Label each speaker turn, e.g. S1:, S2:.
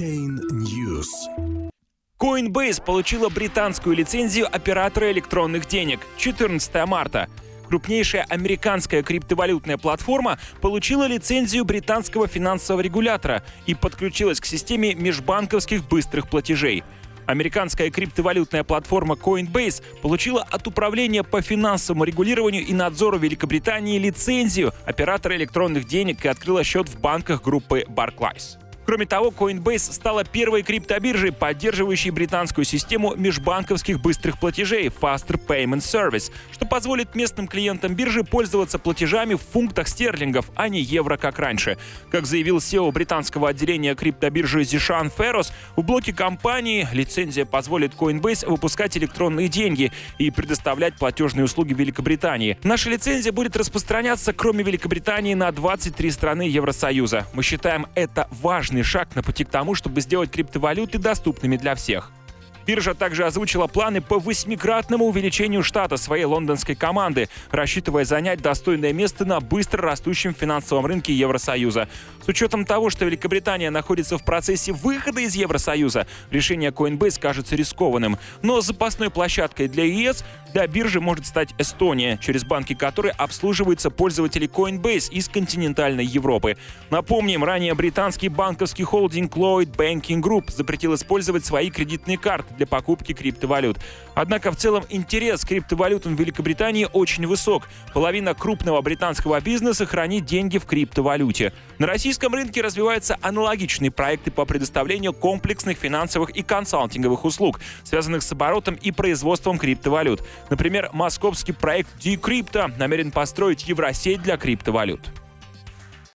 S1: Chain News.
S2: Coinbase получила британскую лицензию оператора электронных денег 14 марта. Крупнейшая американская криптовалютная платформа получила лицензию британского финансового регулятора и подключилась к системе межбанковских быстрых платежей. Американская криптовалютная платформа Coinbase получила от Управления по финансовому регулированию и надзору Великобритании лицензию оператора электронных денег и открыла счет в банках группы Barclays. Кроме того, Coinbase стала первой криптобиржей, поддерживающей британскую систему межбанковских быстрых платежей Faster Payment Service, что позволит местным клиентам биржи пользоваться платежами в фунтах стерлингов, а не евро, как раньше. Как заявил SEO британского отделения криптобиржи Zishan Ferros, в блоке компании лицензия позволит Coinbase выпускать электронные деньги и предоставлять платежные услуги Великобритании. Наша лицензия будет распространяться, кроме Великобритании, на 23 страны Евросоюза. Мы считаем это важным важный шаг на пути к тому, чтобы сделать криптовалюты доступными для всех. Биржа также озвучила планы по восьмикратному увеличению штата своей лондонской команды, рассчитывая занять достойное место на быстро растущем финансовом рынке Евросоюза. С учетом того, что Великобритания находится в процессе выхода из Евросоюза, решение Coinbase кажется рискованным. Но запасной площадкой для ЕС для биржи может стать Эстония, через банки которой обслуживаются пользователи Coinbase из континентальной Европы. Напомним, ранее британский банковский холдинг Lloyd Banking Group запретил использовать свои кредитные карты для покупки криптовалют. Однако в целом интерес к криптовалютам в Великобритании очень высок. Половина крупного британского бизнеса хранит деньги в криптовалюте. На российском рынке развиваются аналогичные проекты по предоставлению комплексных финансовых и консалтинговых услуг, связанных с оборотом и производством криптовалют. Например, московский проект Decrypto намерен построить евросеть для криптовалют.